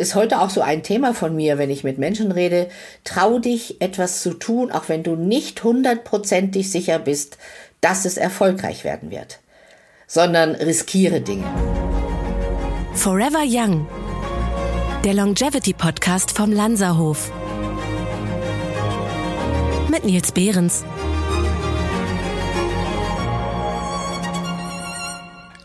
ist heute auch so ein Thema von mir, wenn ich mit Menschen rede. Trau dich, etwas zu tun, auch wenn du nicht hundertprozentig sicher bist, dass es erfolgreich werden wird, sondern riskiere Dinge. Forever Young, der Longevity Podcast vom Lanzerhof. Mit Nils Behrens.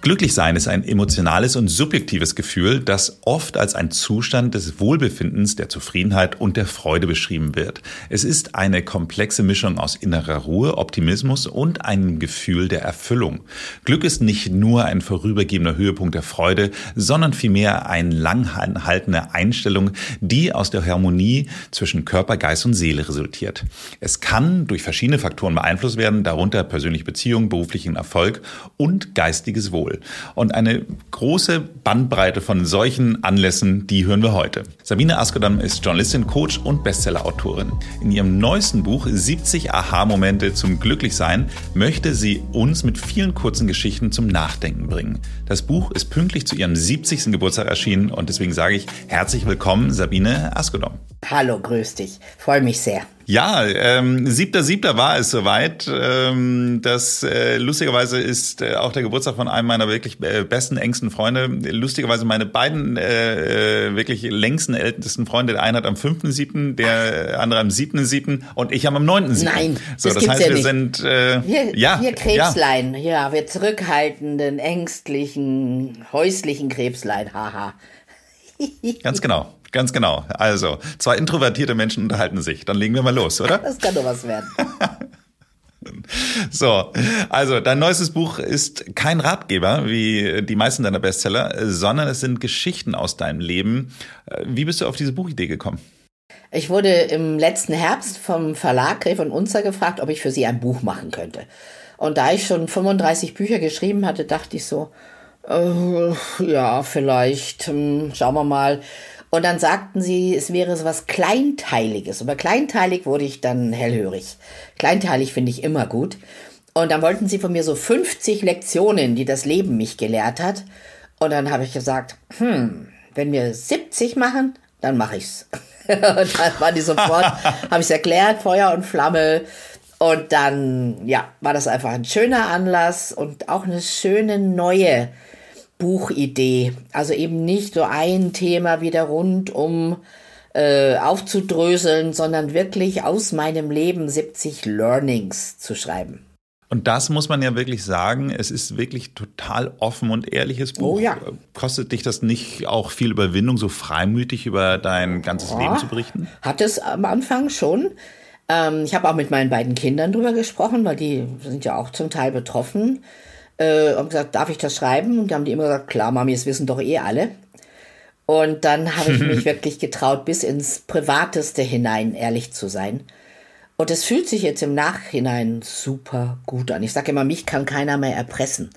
Glücklich sein ist ein emotionales und subjektives Gefühl, das oft als ein Zustand des Wohlbefindens, der Zufriedenheit und der Freude beschrieben wird. Es ist eine komplexe Mischung aus innerer Ruhe, Optimismus und einem Gefühl der Erfüllung. Glück ist nicht nur ein vorübergehender Höhepunkt der Freude, sondern vielmehr eine langhaltende Einstellung, die aus der Harmonie zwischen Körper, Geist und Seele resultiert. Es kann durch verschiedene Faktoren beeinflusst werden, darunter persönliche Beziehungen, beruflichen Erfolg und geistiges Wohl. Und eine große Bandbreite von solchen Anlässen, die hören wir heute. Sabine Askodam ist Journalistin, Coach und Bestsellerautorin. In ihrem neuesten Buch 70 Aha-Momente zum Glücklichsein möchte sie uns mit vielen kurzen Geschichten zum Nachdenken bringen. Das Buch ist pünktlich zu ihrem 70. Geburtstag erschienen und deswegen sage ich herzlich willkommen, Sabine Askodam. Hallo, grüß dich. Freue mich sehr. Ja, ähm, siebter, siebter war es soweit. Ähm, das äh, lustigerweise ist äh, auch der Geburtstag von einem meiner wirklich äh, besten, engsten Freunde. Lustigerweise meine beiden äh, äh, wirklich längsten, ältesten Freunde. Der eine hat am fünften siebten, der andere am siebten siebten und ich am neunten siebten. Nein, so, das, das heißt, ja wir nicht. sind äh, wir, ja, wir Krebslein, ja. ja, wir zurückhaltenden, ängstlichen, häuslichen Krebslein, haha. Ganz genau. Ganz genau. Also, zwei introvertierte Menschen unterhalten sich. Dann legen wir mal los, oder? Das kann doch was werden. So, also dein neuestes Buch ist kein Ratgeber wie die meisten deiner Bestseller, sondern es sind Geschichten aus deinem Leben. Wie bist du auf diese Buchidee gekommen? Ich wurde im letzten Herbst vom Verlag Gräf und Unzer gefragt, ob ich für sie ein Buch machen könnte. Und da ich schon 35 Bücher geschrieben hatte, dachte ich so, äh, ja, vielleicht, äh, schauen wir mal. Und dann sagten sie, es wäre so was Kleinteiliges. Und bei kleinteilig wurde ich dann hellhörig. Kleinteilig finde ich immer gut. Und dann wollten sie von mir so 50 Lektionen, die das Leben mich gelehrt hat. Und dann habe ich gesagt, hm, wenn wir 70 machen, dann mache ich's. und dann waren die sofort, habe ich erklärt, Feuer und Flamme. Und dann, ja, war das einfach ein schöner Anlass und auch eine schöne neue Buchidee. Also eben nicht so ein Thema wieder rund um äh, aufzudröseln, sondern wirklich aus meinem Leben 70 Learnings zu schreiben. Und das muss man ja wirklich sagen, es ist wirklich total offen und ehrliches Buch. Oh ja. Kostet dich das nicht auch viel Überwindung, so freimütig über dein ganzes Ja, Leben zu berichten? Hat es am Anfang schon. Ähm, ich habe auch mit meinen beiden Kindern drüber gesprochen, weil die sind ja auch zum Teil betroffen. Äh, und gesagt, darf ich das schreiben? Und dann haben die immer gesagt, klar, Mami, das wissen doch eh alle. Und dann habe ich mich wirklich getraut, bis ins Privateste hinein ehrlich zu sein. Und es fühlt sich jetzt im Nachhinein super gut an. Ich sage immer, mich kann keiner mehr erpressen,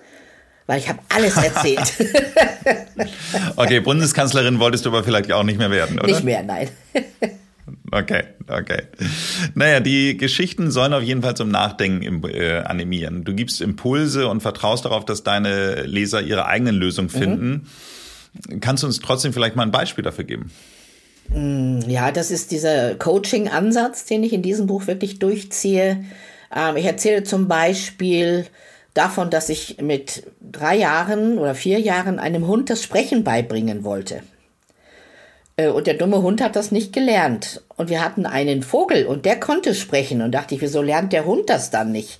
weil ich habe alles erzählt. Okay, Bundeskanzlerin wolltest du aber vielleicht auch nicht mehr werden, oder? Nicht mehr, nein. Okay, okay. Naja, die Geschichten sollen auf jeden Fall zum Nachdenken äh, animieren. Du gibst Impulse und vertraust darauf, dass deine Leser ihre eigenen Lösungen finden. Kannst du uns trotzdem vielleicht mal ein Beispiel dafür geben? Ja, das ist dieser Coaching-Ansatz, den ich in diesem Buch wirklich durchziehe. Ähm, ich erzähle zum Beispiel davon, dass ich mit drei Jahren oder vier Jahren einem Hund das Sprechen beibringen wollte. Äh, Und der dumme Hund hat das nicht gelernt. Und wir hatten einen Vogel und der konnte sprechen. Und dachte ich, wieso lernt der Hund das dann nicht?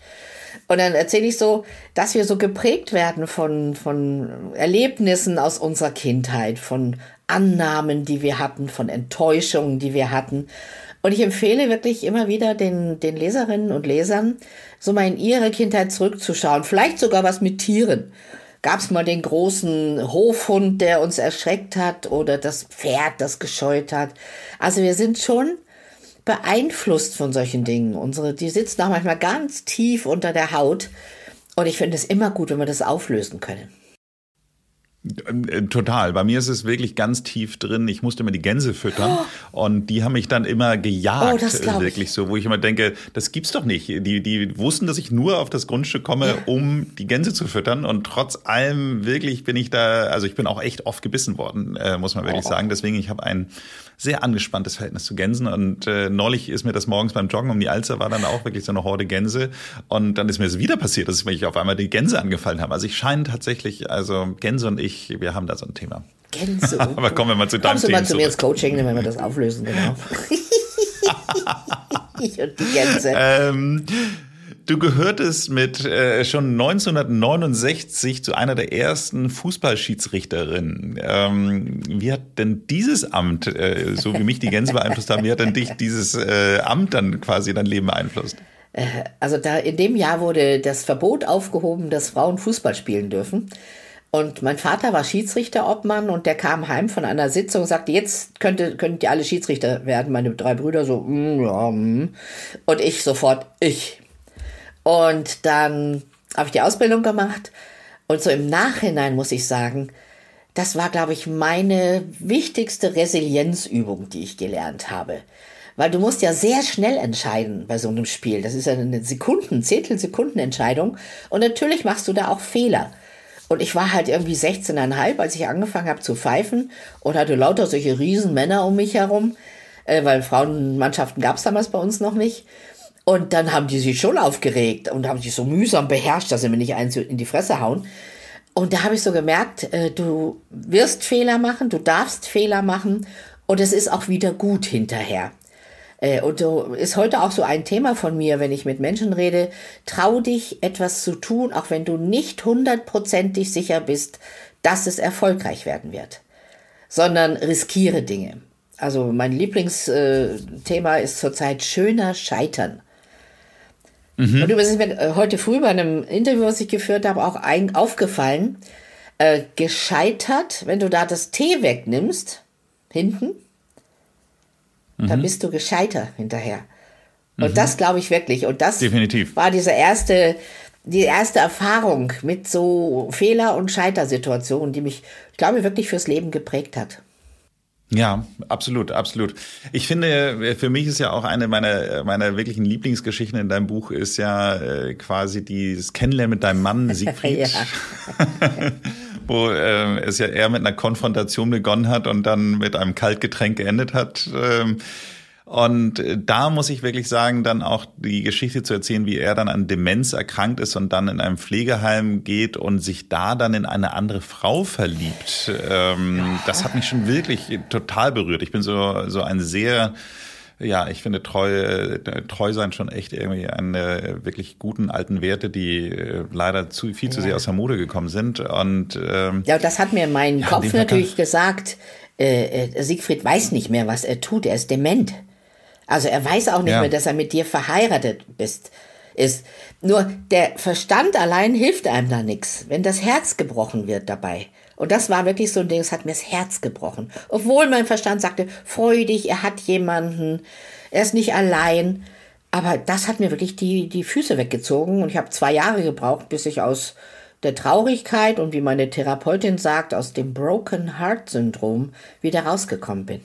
Und dann erzähle ich so, dass wir so geprägt werden von, von Erlebnissen aus unserer Kindheit, von Annahmen, die wir hatten, von Enttäuschungen, die wir hatten. Und ich empfehle wirklich immer wieder den, den Leserinnen und Lesern, so mal in ihre Kindheit zurückzuschauen. Vielleicht sogar was mit Tieren. Gab es mal den großen Hofhund, der uns erschreckt hat, oder das Pferd, das gescheut hat. Also wir sind schon beeinflusst von solchen Dingen. Unsere, die sitzen auch manchmal ganz tief unter der Haut. Und ich finde es immer gut, wenn wir das auflösen können. Äh, total. Bei mir ist es wirklich ganz tief drin. Ich musste immer die Gänse füttern oh. und die haben mich dann immer gejagt. Oh, das äh, wirklich so, wo ich immer denke, das gibt's doch nicht. Die, die wussten, dass ich nur auf das Grundstück komme, ja. um die Gänse zu füttern und trotz allem wirklich bin ich da, also ich bin auch echt oft gebissen worden, äh, muss man wirklich oh. sagen. Deswegen, ich habe ein sehr angespanntes Verhältnis zu Gänsen und äh, neulich ist mir das morgens beim Joggen um die Alster war dann auch wirklich so eine Horde Gänse und dann ist mir es wieder passiert, dass mich auf einmal die Gänse angefallen haben. Also ich scheine tatsächlich, also Gänse und ich, wir haben da so ein Thema. Gänse. Aber kommen wir mal zu deinem Kommst du mal zu mir ins Coaching, wenn wir das auflösen, genau. ich und die Gänse. Ähm, Du gehörtest mit äh, schon 1969 zu einer der ersten Fußballschiedsrichterinnen. Ähm, wie hat denn dieses Amt, äh, so wie mich die Gänse beeinflusst haben, wie hat denn dich dieses äh, Amt dann quasi dein Leben beeinflusst? Äh, also da in dem Jahr wurde das Verbot aufgehoben, dass Frauen Fußball spielen dürfen. Und mein Vater war Schiedsrichterobmann und der kam heim von einer Sitzung und sagte, jetzt könnte, könnt ihr alle Schiedsrichter werden. Meine drei Brüder so, mm, ja, mm. und ich sofort, ich. Und dann habe ich die Ausbildung gemacht. Und so im Nachhinein muss ich sagen, das war, glaube ich, meine wichtigste Resilienzübung, die ich gelernt habe. Weil du musst ja sehr schnell entscheiden bei so einem Spiel. Das ist ja eine Sekunden, Zehntelsekundenentscheidung. Und natürlich machst du da auch Fehler. Und ich war halt irgendwie 16,5, als ich angefangen habe zu pfeifen und hatte lauter solche riesen Männer um mich herum, äh, weil Frauenmannschaften gab es damals bei uns noch nicht. Und dann haben die sich schon aufgeregt und haben sich so mühsam beherrscht, dass sie mir nicht eins in die Fresse hauen. Und da habe ich so gemerkt, äh, du wirst Fehler machen, du darfst Fehler machen und es ist auch wieder gut hinterher. Äh, und so ist heute auch so ein Thema von mir, wenn ich mit Menschen rede, trau dich etwas zu tun, auch wenn du nicht hundertprozentig sicher bist, dass es erfolgreich werden wird, sondern riskiere Dinge. Also mein Lieblingsthema äh, ist zurzeit schöner Scheitern. Mhm. Und übrigens ist mir äh, heute früh bei einem Interview, was ich geführt habe, auch ein, aufgefallen, äh, gescheitert, wenn du da das T wegnimmst, hinten, mhm. dann bist du gescheiter hinterher. Und mhm. das glaube ich wirklich. Und das Definitiv. war diese erste, die erste Erfahrung mit so Fehler- und Scheitersituationen, die mich, ich glaube, wirklich fürs Leben geprägt hat. Ja, absolut, absolut. Ich finde, für mich ist ja auch eine meiner, meiner wirklichen Lieblingsgeschichten in deinem Buch ist ja äh, quasi dieses Kennenlernen mit deinem Mann Siegfried. wo äh, es ja eher mit einer Konfrontation begonnen hat und dann mit einem Kaltgetränk geendet hat. Ähm, und äh, da muss ich wirklich sagen, dann auch die Geschichte zu erzählen, wie er dann an Demenz erkrankt ist und dann in einem Pflegeheim geht und sich da dann in eine andere Frau verliebt. Ähm, das hat mich schon wirklich total berührt. Ich bin so, so ein sehr, ja, ich finde treu, treu sein schon echt irgendwie eine wirklich guten alten Werte, die äh, leider zu viel zu sehr aus der Mode gekommen sind. Und ähm, ja, das hat mir mein ja, Kopf natürlich gesagt. Äh, äh, Siegfried weiß nicht mehr, was er tut. Er ist dement. Also er weiß auch nicht ja. mehr, dass er mit dir verheiratet bist, ist. Nur der Verstand allein hilft einem da nichts, wenn das Herz gebrochen wird dabei. Und das war wirklich so ein Ding, es hat mir das Herz gebrochen. Obwohl mein Verstand sagte, freu dich, er hat jemanden, er ist nicht allein. Aber das hat mir wirklich die, die Füße weggezogen und ich habe zwei Jahre gebraucht, bis ich aus der Traurigkeit und wie meine Therapeutin sagt, aus dem Broken Heart Syndrom wieder rausgekommen bin.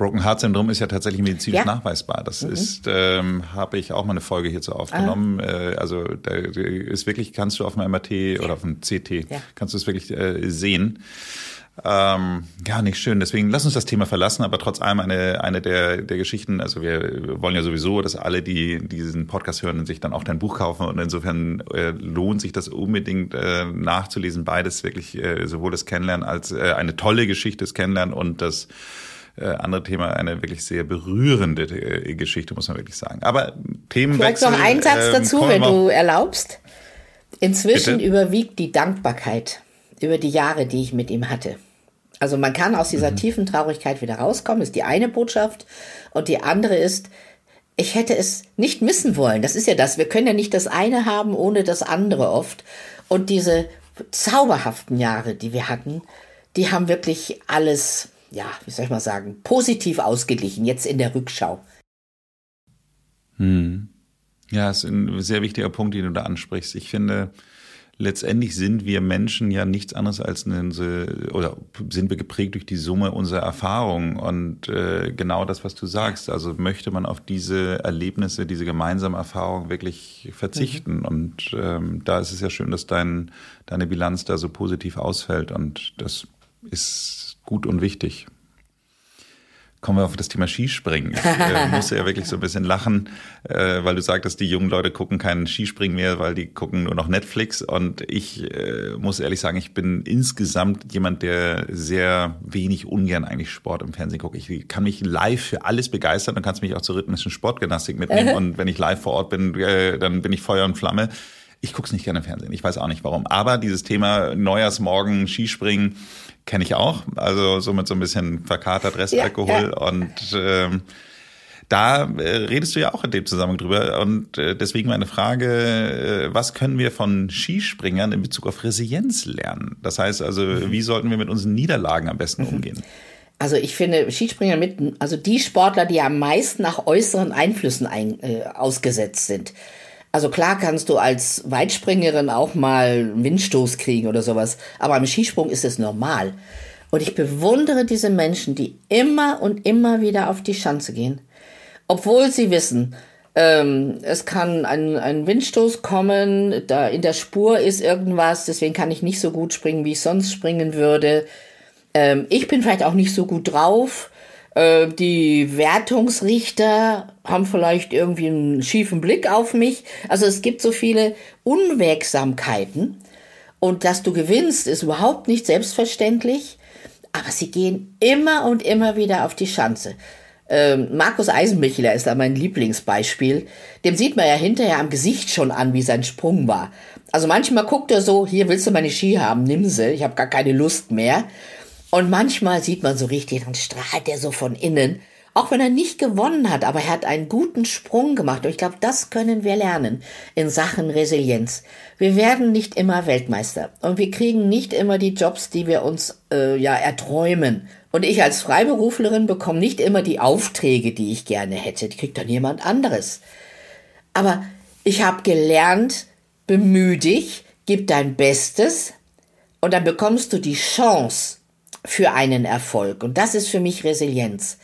Broken Heart Syndrom ist ja tatsächlich medizinisch ja. nachweisbar. Das mhm. ist, ähm, habe ich auch mal eine Folge hierzu aufgenommen. Ah. Äh, also da ist wirklich, kannst du auf dem MRT oder auf dem CT, ja. kannst du es wirklich äh, sehen. Ähm, ja, nicht schön. Deswegen lass uns das Thema verlassen, aber trotz allem eine, eine der, der Geschichten, also wir wollen ja sowieso, dass alle, die diesen Podcast hören, sich dann auch dein Buch kaufen und insofern äh, lohnt sich das unbedingt äh, nachzulesen. Beides wirklich, äh, sowohl das Kennenlernen als äh, eine tolle Geschichte des Kennenlernen und das äh, andere Thema eine wirklich sehr berührende äh, Geschichte, muss man wirklich sagen. Aber Themenwechsel. Vielleicht noch ein Satz ähm, dazu, wenn du erlaubst. Inzwischen Bitte? überwiegt die Dankbarkeit über die Jahre, die ich mit ihm hatte. Also man kann aus dieser mhm. tiefen Traurigkeit wieder rauskommen, ist die eine Botschaft. Und die andere ist, ich hätte es nicht missen wollen. Das ist ja das. Wir können ja nicht das eine haben ohne das andere oft. Und diese zauberhaften Jahre, die wir hatten, die haben wirklich alles ja, wie soll ich mal sagen, positiv ausgeglichen, jetzt in der Rückschau. Hm. Ja, ist ein sehr wichtiger Punkt, den du da ansprichst. Ich finde, letztendlich sind wir Menschen ja nichts anderes als eine, oder sind wir geprägt durch die Summe unserer Erfahrungen und äh, genau das, was du sagst. Also möchte man auf diese Erlebnisse, diese gemeinsame Erfahrung wirklich verzichten. Mhm. Und ähm, da ist es ja schön, dass dein, deine Bilanz da so positiv ausfällt und das ist gut und wichtig kommen wir auf das Thema Skispringen. Ich äh, musste ja wirklich so ein bisschen lachen, äh, weil du sagtest, die jungen Leute gucken keinen Skispringen mehr, weil die gucken nur noch Netflix. Und ich äh, muss ehrlich sagen, ich bin insgesamt jemand, der sehr wenig ungern eigentlich Sport im Fernsehen guckt. Ich kann mich live für alles begeistern und kannst mich auch zur rhythmischen Sportgymnastik mitnehmen. und wenn ich live vor Ort bin, äh, dann bin ich Feuer und Flamme. Ich guck's nicht gerne im Fernsehen. Ich weiß auch nicht warum. Aber dieses Thema Neujahrsmorgen, Skispringen, kenne ich auch. Also so mit so ein bisschen verkatert Restalkohol. Ja, ja. Und ähm, da äh, redest du ja auch in dem Zusammenhang drüber. Und äh, deswegen meine Frage, äh, was können wir von Skispringern in Bezug auf Resilienz lernen? Das heißt also, mhm. wie sollten wir mit unseren Niederlagen am besten mhm. umgehen? Also ich finde Skispringer mit, also die Sportler, die am meisten nach äußeren Einflüssen ein, äh, ausgesetzt sind. Also klar kannst du als Weitspringerin auch mal einen Windstoß kriegen oder sowas, aber am Skisprung ist es normal. Und ich bewundere diese Menschen, die immer und immer wieder auf die Schanze gehen, obwohl sie wissen, ähm, es kann ein, ein Windstoß kommen, da in der Spur ist irgendwas, deswegen kann ich nicht so gut springen, wie ich sonst springen würde. Ähm, ich bin vielleicht auch nicht so gut drauf. Äh, die Wertungsrichter haben vielleicht irgendwie einen schiefen Blick auf mich. Also es gibt so viele Unwägsamkeiten. Und dass du gewinnst, ist überhaupt nicht selbstverständlich. Aber sie gehen immer und immer wieder auf die Schanze. Ähm, Markus Eisenbichler ist da mein Lieblingsbeispiel. Dem sieht man ja hinterher am Gesicht schon an, wie sein Sprung war. Also manchmal guckt er so, hier willst du meine Ski haben, nimm sie, ich habe gar keine Lust mehr. Und manchmal sieht man so richtig, dann strahlt er so von innen. Auch wenn er nicht gewonnen hat, aber er hat einen guten Sprung gemacht. Und ich glaube, das können wir lernen in Sachen Resilienz. Wir werden nicht immer Weltmeister und wir kriegen nicht immer die Jobs, die wir uns äh, ja erträumen. Und ich als Freiberuflerin bekomme nicht immer die Aufträge, die ich gerne hätte. Die kriegt dann jemand anderes. Aber ich habe gelernt, bemühe dich, gib dein Bestes und dann bekommst du die Chance, für einen Erfolg. Und das ist für mich Resilienz.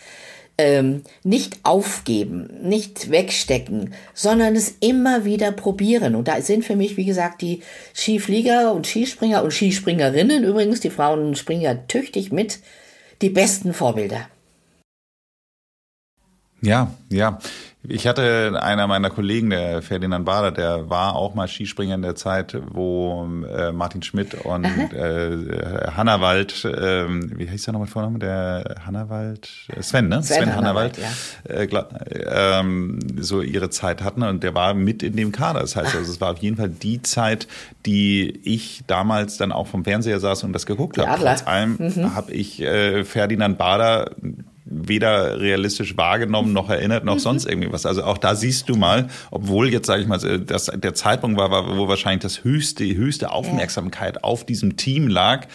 Ähm, nicht aufgeben, nicht wegstecken, sondern es immer wieder probieren. Und da sind für mich, wie gesagt, die Skiflieger und Skispringer und Skispringerinnen übrigens, die Frauen springen ja tüchtig mit, die besten Vorbilder. Ja, ja. Ich hatte einer meiner Kollegen, der Ferdinand Bader, der war auch mal Skispringer in der Zeit, wo äh, Martin Schmidt und äh, Hannawald, äh, wie hieß der nochmal Vorname? Der Hannawald, äh, Sven, ne? Sven, Sven Hannawald, ja. äh, ähm, so ihre Zeit hatten und der war mit in dem Kader. Das heißt, also, es war auf jeden Fall die Zeit, die ich damals dann auch vom Fernseher saß und das geguckt habe. Trotz allem mhm. habe ich äh, Ferdinand Bader weder realistisch wahrgenommen noch erinnert noch mhm. sonst irgendwie was. Also auch da siehst du mal, obwohl jetzt sage ich mal, dass der Zeitpunkt war, wo wahrscheinlich das höchste, die höchste Aufmerksamkeit ja. auf diesem Team lag.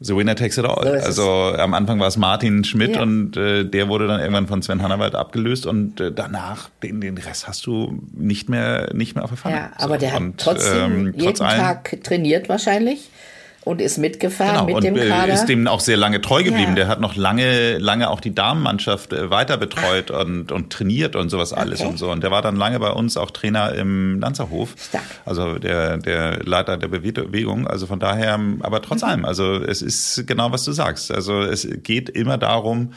The winner takes it all. So also am Anfang war es Martin Schmidt ja. und äh, der wurde dann irgendwann von Sven Hannawald abgelöst und äh, danach den, den Rest hast du nicht mehr nicht mehr auf der Pfanne. Ja, aber so. der hat und, trotzdem ähm, trotz jeden allem, Tag trainiert wahrscheinlich und ist mitgefahren genau, mit dem und, Kader. ist dem auch sehr lange treu geblieben. Ja. Der hat noch lange, lange auch die Damenmannschaft äh, weiter betreut und, und trainiert und sowas alles okay. und so. Und der war dann lange bei uns auch Trainer im Lanzerhof. Stark. Also der, der Leiter der Bewegung. Also von daher, aber trotz mhm. allem, also es ist genau, was du sagst. Also es geht immer darum,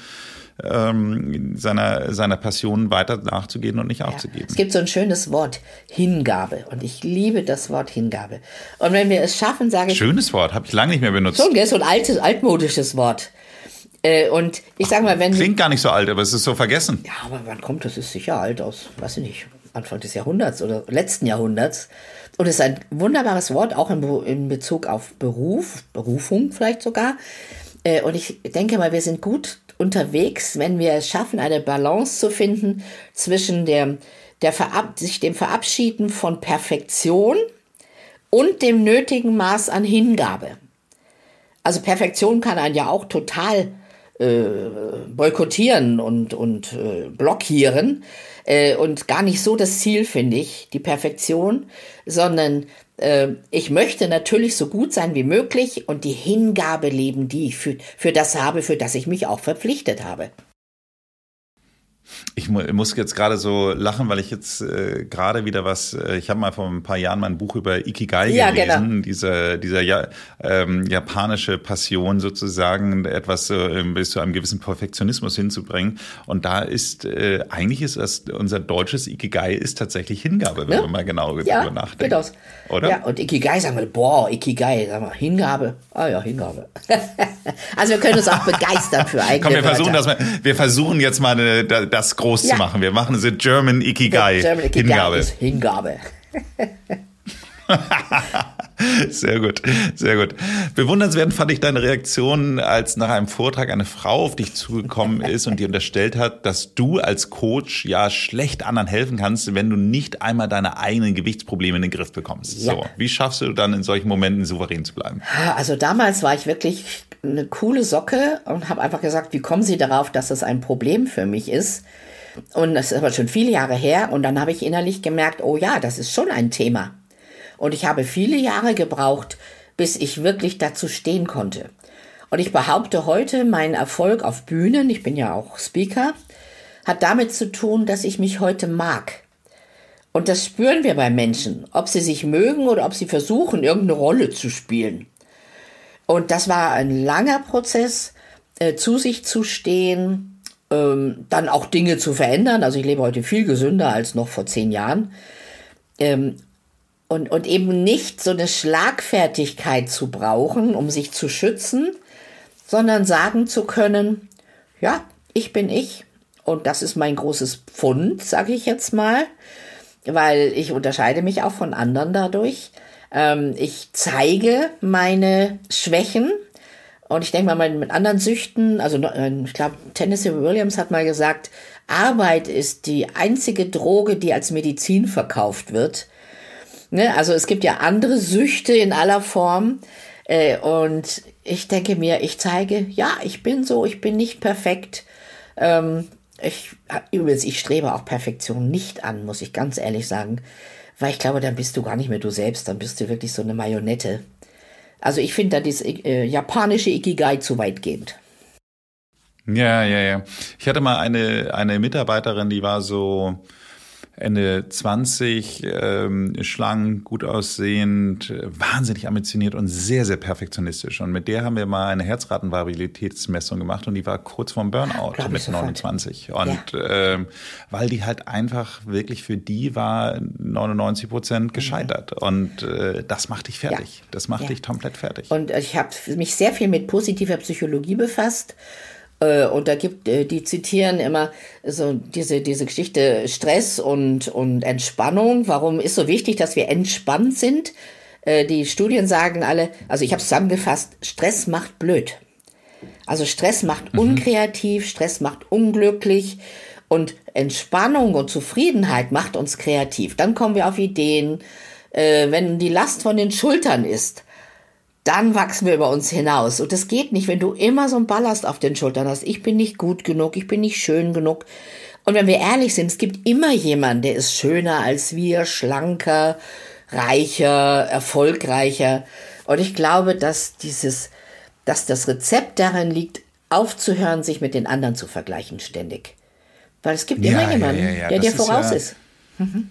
ähm, seiner, seiner Passion weiter nachzugehen und nicht ja. aufzugeben. Es gibt so ein schönes Wort, Hingabe. Und ich liebe das Wort Hingabe. Und wenn wir es schaffen, sage ich. Schönes Wort, habe ich lange nicht mehr benutzt. Schon, so ein altes, altmodisches Wort. Äh, und ich sage mal, wenn. Klingt gar nicht so alt, aber es ist so vergessen. Ja, aber wann kommt das? Ist sicher alt aus, weiß ich nicht, Anfang des Jahrhunderts oder letzten Jahrhunderts. Und es ist ein wunderbares Wort, auch in, in Bezug auf Beruf, Berufung vielleicht sogar. Äh, und ich denke mal, wir sind gut unterwegs, wenn wir es schaffen, eine Balance zu finden zwischen der, der Verab sich dem Verabschieden von Perfektion und dem nötigen Maß an Hingabe. Also Perfektion kann einen ja auch total äh, boykottieren und, und äh, blockieren. Äh, und gar nicht so das Ziel, finde ich, die Perfektion, sondern ich möchte natürlich so gut sein wie möglich und die Hingabe leben, die ich für, für das habe, für das ich mich auch verpflichtet habe. Ich muss jetzt gerade so lachen, weil ich jetzt äh, gerade wieder was, äh, ich habe mal vor ein paar Jahren mal ein Buch über Ikigai ja, gelesen, genau. dieser, dieser ja, ähm, japanische Passion sozusagen, etwas äh, bis zu einem gewissen Perfektionismus hinzubringen. Und da ist, äh, eigentlich ist das, unser deutsches Ikigai ist tatsächlich Hingabe, wenn ja? man mal genau ja, darüber nachdenkt. Aus. Oder? Ja, und Ikigai sagen wir, boah, Ikigai, sagen wir, Hingabe. Ah ja, Hingabe. also wir können uns auch begeistern für eigene Komm, wir versuchen, das mal, wir versuchen jetzt mal eine, das groß ja. zu machen. Wir machen The German Ikigai. German Ikigai Hingabe. Hingabe. sehr gut, sehr gut. Bewundernswert fand ich deine Reaktion, als nach einem Vortrag eine Frau auf dich zugekommen ist und dir unterstellt hat, dass du als Coach ja schlecht anderen helfen kannst, wenn du nicht einmal deine eigenen Gewichtsprobleme in den Griff bekommst. Ja. So, wie schaffst du dann in solchen Momenten souverän zu bleiben? Also damals war ich wirklich eine coole Socke und habe einfach gesagt, wie kommen Sie darauf, dass das ein Problem für mich ist? Und das ist aber schon viele Jahre her. Und dann habe ich innerlich gemerkt, oh ja, das ist schon ein Thema. Und ich habe viele Jahre gebraucht, bis ich wirklich dazu stehen konnte. Und ich behaupte heute, mein Erfolg auf Bühnen, ich bin ja auch Speaker, hat damit zu tun, dass ich mich heute mag. Und das spüren wir bei Menschen, ob sie sich mögen oder ob sie versuchen, irgendeine Rolle zu spielen. Und das war ein langer Prozess, äh, zu sich zu stehen, ähm, dann auch Dinge zu verändern. Also ich lebe heute viel gesünder als noch vor zehn Jahren. Ähm, und, und eben nicht so eine Schlagfertigkeit zu brauchen, um sich zu schützen, sondern sagen zu können, ja, ich bin ich und das ist mein großes Pfund, sage ich jetzt mal, weil ich unterscheide mich auch von anderen dadurch. Ähm, ich zeige meine Schwächen, und ich denke mal, mit anderen Süchten, also äh, ich glaube, Tennessee Williams hat mal gesagt, Arbeit ist die einzige Droge, die als Medizin verkauft wird. Ne? Also es gibt ja andere Süchte in aller Form. Äh, und ich denke mir, ich zeige, ja, ich bin so, ich bin nicht perfekt. Ähm, ich, übrigens, ich strebe auch Perfektion nicht an, muss ich ganz ehrlich sagen. Weil ich glaube, dann bist du gar nicht mehr du selbst, dann bist du wirklich so eine Marionette. Also ich finde da das äh, japanische Ikigai zu weitgehend. Ja, ja, ja. Ich hatte mal eine, eine Mitarbeiterin, die war so, Ende 20, ähm, schlank, gut aussehend, wahnsinnig ambitioniert und sehr, sehr perfektionistisch. Und mit der haben wir mal eine Herzratenvariabilitätsmessung gemacht und die war kurz vorm Burnout Glaub mit 29. Und ja. ähm, weil die halt einfach wirklich für die war 99 Prozent gescheitert. Mhm. Und äh, das macht dich fertig. Ja. Das macht ja. dich komplett fertig. Und ich habe mich sehr viel mit positiver Psychologie befasst und da gibt, äh, die zitieren immer so diese, diese Geschichte Stress und, und Entspannung. Warum ist so wichtig, dass wir entspannt sind? Äh, die Studien sagen alle, also ich habe zusammengefasst, Stress macht blöd. Also Stress macht mhm. unkreativ, Stress macht unglücklich und Entspannung und Zufriedenheit macht uns kreativ. Dann kommen wir auf Ideen. wenn die Last von den Schultern ist, dann wachsen wir über uns hinaus. Und das geht nicht, wenn du immer so einen Ballast auf den Schultern hast. Ich bin nicht gut genug, ich bin nicht schön genug. Und wenn wir ehrlich sind, es gibt immer jemanden, der ist schöner als wir, schlanker, reicher, erfolgreicher. Und ich glaube, dass dieses, dass das Rezept darin liegt, aufzuhören, sich mit den anderen zu vergleichen ständig. Weil es gibt ja, immer jemanden, ja, ja, der dir voraus ist. Mhm.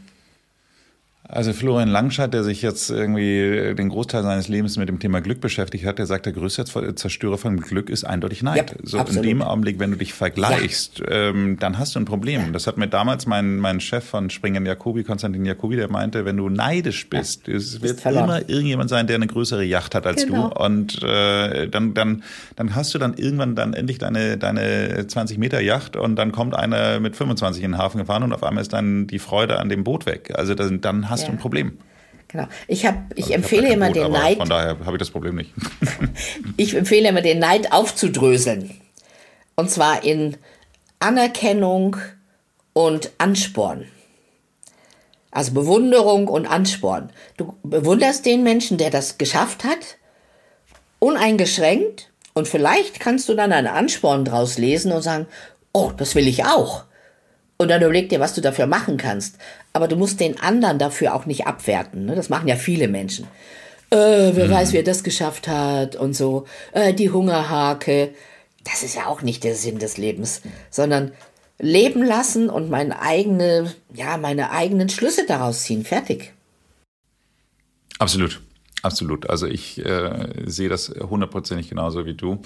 Also Florian Langscheid, der sich jetzt irgendwie den Großteil seines Lebens mit dem Thema Glück beschäftigt hat, der sagt, der größte Zerstörer von Glück ist eindeutig Neid. Ja, so absolut. in dem Augenblick, wenn du dich vergleichst, ja. ähm, dann hast du ein Problem. Ja. Das hat mir damals mein, mein Chef von Springen Jacobi, Konstantin Jacobi, der meinte, wenn du neidisch bist, es wird immer irgendjemand sein, der eine größere Yacht hat als genau. du. Und äh, dann, dann, dann hast du dann irgendwann dann endlich deine, deine 20 Meter Yacht und dann kommt einer mit 25 in den Hafen gefahren und auf einmal ist dann die Freude an dem Boot weg. Also dann, dann hast ja. du ein Problem. Genau. Ich, hab, ich also empfehle immer Boot, den Neid. Von daher habe ich das Problem nicht. ich empfehle immer den Neid aufzudröseln. Und zwar in Anerkennung und Ansporn. Also Bewunderung und Ansporn. Du bewunderst den Menschen, der das geschafft hat, uneingeschränkt. Und vielleicht kannst du dann einen Ansporn draus lesen und sagen, oh, das will ich auch. Und dann überleg dir, was du dafür machen kannst. Aber du musst den anderen dafür auch nicht abwerten. Ne? Das machen ja viele Menschen. Äh, wer mhm. weiß, wer das geschafft hat und so. Äh, die Hungerhake. Das ist ja auch nicht der Sinn des Lebens, sondern leben lassen und meine eigene, ja, meine eigenen Schlüsse daraus ziehen. Fertig. Absolut. Absolut. Also ich äh, sehe das hundertprozentig genauso wie du.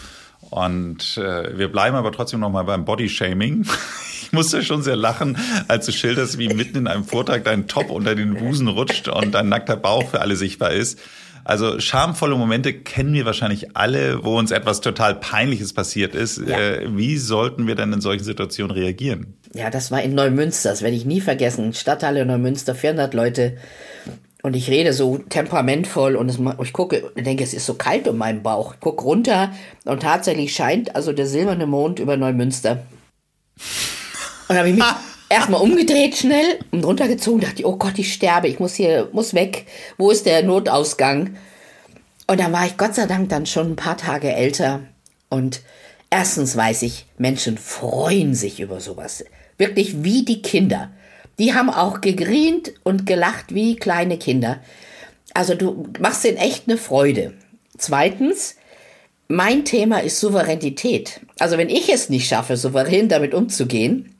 Und äh, wir bleiben aber trotzdem noch mal beim Bodyshaming. Ich musste schon sehr lachen, als du schilderst, wie mitten in einem Vortrag dein Top unter den Busen rutscht und dein nackter Bauch für alle sichtbar ist. Also schamvolle Momente kennen wir wahrscheinlich alle, wo uns etwas total Peinliches passiert ist. Ja. Äh, wie sollten wir denn in solchen Situationen reagieren? Ja, das war in Neumünster, das werde ich nie vergessen. Stadtteil in Neumünster, 400 Leute. Und ich rede so temperamentvoll und es, ich gucke, denke, es ist so kalt um meinen Bauch. Ich gucke runter und tatsächlich scheint also der silberne Mond über Neumünster. Und habe ich mich erstmal umgedreht schnell und runtergezogen, dachte ich, oh Gott, ich sterbe, ich muss hier, muss weg. Wo ist der Notausgang? Und dann war ich Gott sei Dank dann schon ein paar Tage älter. Und erstens weiß ich, Menschen freuen sich über sowas. Wirklich wie die Kinder. Die haben auch gegrient und gelacht wie kleine Kinder. Also du machst denen echt eine Freude. Zweitens, mein Thema ist Souveränität. Also wenn ich es nicht schaffe, souverän damit umzugehen.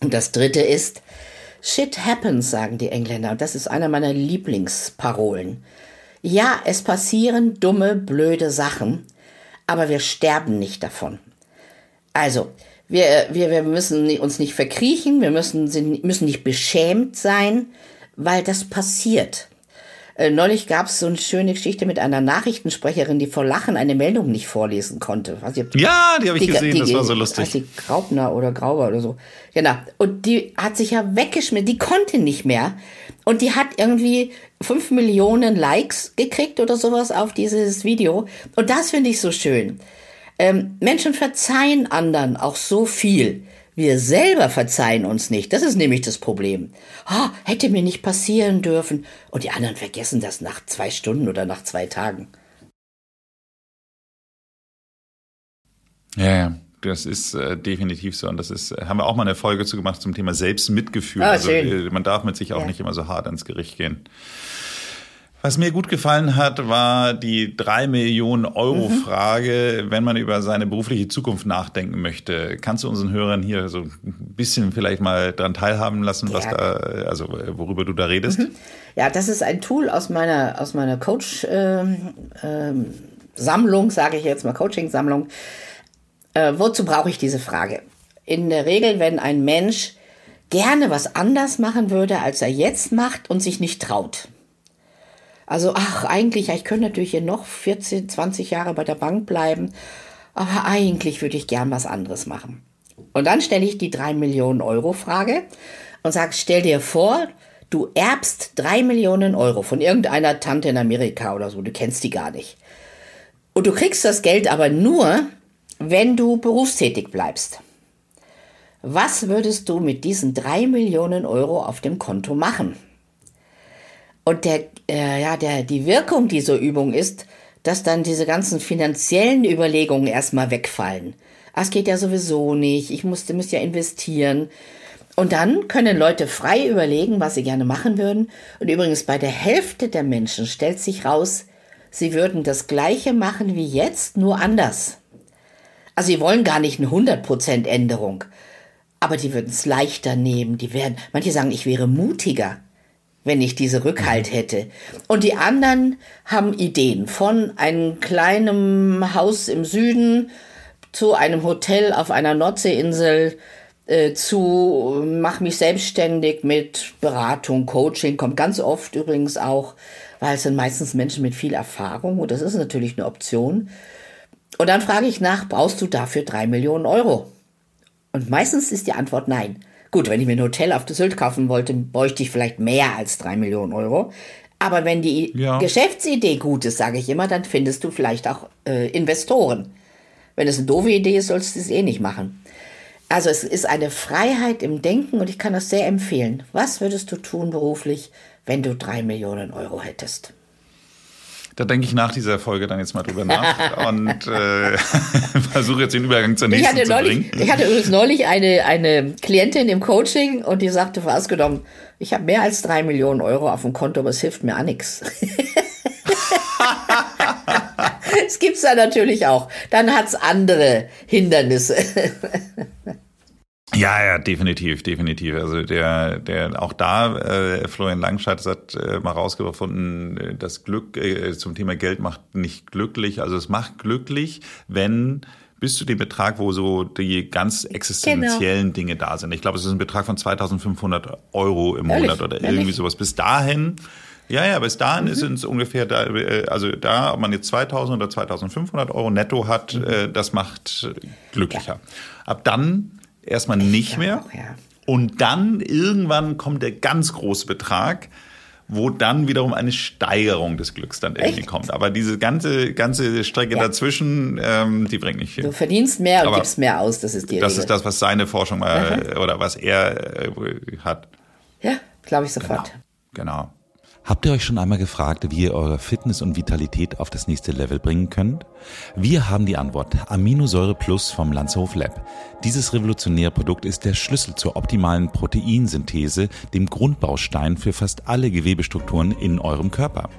Und das dritte ist, Shit happens, sagen die Engländer. Und das ist einer meiner Lieblingsparolen. Ja, es passieren dumme, blöde Sachen, aber wir sterben nicht davon. Also, wir, wir, wir müssen uns nicht verkriechen, wir müssen, müssen nicht beschämt sein, weil das passiert. Äh, neulich gab es so eine schöne Geschichte mit einer Nachrichtensprecherin, die vor Lachen eine Meldung nicht vorlesen konnte. Ich, ja, die habe ich die, gesehen, die, das war so lustig. Die Graubner oder Grauber oder so. Genau. Und die hat sich ja weggeschmissen, die konnte nicht mehr. Und die hat irgendwie fünf Millionen Likes gekriegt oder sowas auf dieses Video. Und das finde ich so schön. Ähm, Menschen verzeihen anderen auch so viel. Wir selber verzeihen uns nicht. Das ist nämlich das Problem. Oh, hätte mir nicht passieren dürfen. Und die anderen vergessen das nach zwei Stunden oder nach zwei Tagen. Ja, ja. Das ist äh, definitiv so. Und das ist, haben wir auch mal eine Folge zu gemacht zum Thema Selbstmitgefühl. Ah, also äh, man darf mit sich auch ja. nicht immer so hart ans Gericht gehen. Was mir gut gefallen hat, war die drei Millionen Euro mhm. Frage, wenn man über seine berufliche Zukunft nachdenken möchte. Kannst du unseren Hörern hier so ein bisschen vielleicht mal dran teilhaben lassen, was da, also worüber du da redest? Mhm. Ja, das ist ein Tool aus meiner aus meiner Coach ähm, ähm, Sammlung, sage ich jetzt mal Coaching Sammlung. Äh, wozu brauche ich diese Frage? In der Regel, wenn ein Mensch gerne was anders machen würde, als er jetzt macht und sich nicht traut. Also, ach, eigentlich, ich könnte natürlich hier noch 14, 20 Jahre bei der Bank bleiben, aber eigentlich würde ich gern was anderes machen. Und dann stelle ich die 3 Millionen Euro Frage und sage, stell dir vor, du erbst 3 Millionen Euro von irgendeiner Tante in Amerika oder so, du kennst die gar nicht. Und du kriegst das Geld aber nur, wenn du berufstätig bleibst. Was würdest du mit diesen 3 Millionen Euro auf dem Konto machen? Und der, äh, ja, der, die Wirkung dieser Übung ist, dass dann diese ganzen finanziellen Überlegungen erstmal wegfallen. Ah, es geht ja sowieso nicht, ich musste, müsste ja investieren. Und dann können Leute frei überlegen, was sie gerne machen würden. Und übrigens bei der Hälfte der Menschen stellt sich raus, sie würden das Gleiche machen wie jetzt, nur anders. Also sie wollen gar nicht eine 100% Änderung. Aber die würden es leichter nehmen. Die werden, manche sagen, ich wäre mutiger wenn ich diese Rückhalt hätte. Und die anderen haben Ideen von einem kleinen Haus im Süden zu einem Hotel auf einer Nordseeinsel äh, zu mach mich selbstständig mit Beratung, Coaching, kommt ganz oft übrigens auch, weil es sind meistens Menschen mit viel Erfahrung und das ist natürlich eine Option. Und dann frage ich nach, brauchst du dafür drei Millionen Euro? Und meistens ist die Antwort nein. Gut, wenn ich mir ein Hotel auf der Sylt kaufen wollte, bräuchte ich vielleicht mehr als drei Millionen Euro. Aber wenn die ja. Geschäftsidee gut ist, sage ich immer, dann findest du vielleicht auch äh, Investoren. Wenn es eine doofe Idee ist, sollst du es eh nicht machen. Also es ist eine Freiheit im Denken und ich kann das sehr empfehlen. Was würdest du tun beruflich, wenn du drei Millionen Euro hättest? Da denke ich nach dieser Folge dann jetzt mal drüber nach und äh, versuche jetzt den Übergang zur nächsten ich zu neulich, bringen. Ich hatte übrigens neulich eine, eine Klientin im Coaching und die sagte vorausgenommen, ich habe mehr als drei Millionen Euro auf dem Konto, aber es hilft mir an nichts. Das gibt's da natürlich auch. Dann hat's andere Hindernisse. Ja, ja, definitiv, definitiv. Also der, der auch da, äh, Florian Langschatz hat äh, mal rausgefunden, äh, das Glück äh, zum Thema Geld macht nicht glücklich. Also es macht glücklich, wenn bis zu dem Betrag, wo so die ganz existenziellen genau. Dinge da sind. Ich glaube, es ist ein Betrag von 2.500 Euro im Ehrlich? Monat oder Ehrlich? irgendwie sowas. Bis dahin ja, ja, bis dahin mhm. sind es ungefähr da, äh, also da, ob man jetzt 2000 oder 2500 Euro netto hat, mhm. äh, das macht glücklicher. Ja. Ab dann erstmal nicht mehr. Auch, ja. Und dann irgendwann kommt der ganz große Betrag, wo dann wiederum eine Steigerung des Glücks dann irgendwie Echt? kommt. Aber diese ganze, ganze Strecke ja. dazwischen, ähm, die bringt nicht viel. Du verdienst mehr und Aber gibst mehr aus, das ist die Das Regel. ist das, was seine Forschung mal, oder was er äh, hat. Ja, glaube ich sofort. Genau. genau. Habt ihr euch schon einmal gefragt, wie ihr eure Fitness und Vitalität auf das nächste Level bringen könnt? Wir haben die Antwort. Aminosäure Plus vom Lanzhof Lab. Dieses revolutionäre Produkt ist der Schlüssel zur optimalen Proteinsynthese, dem Grundbaustein für fast alle Gewebestrukturen in eurem Körper.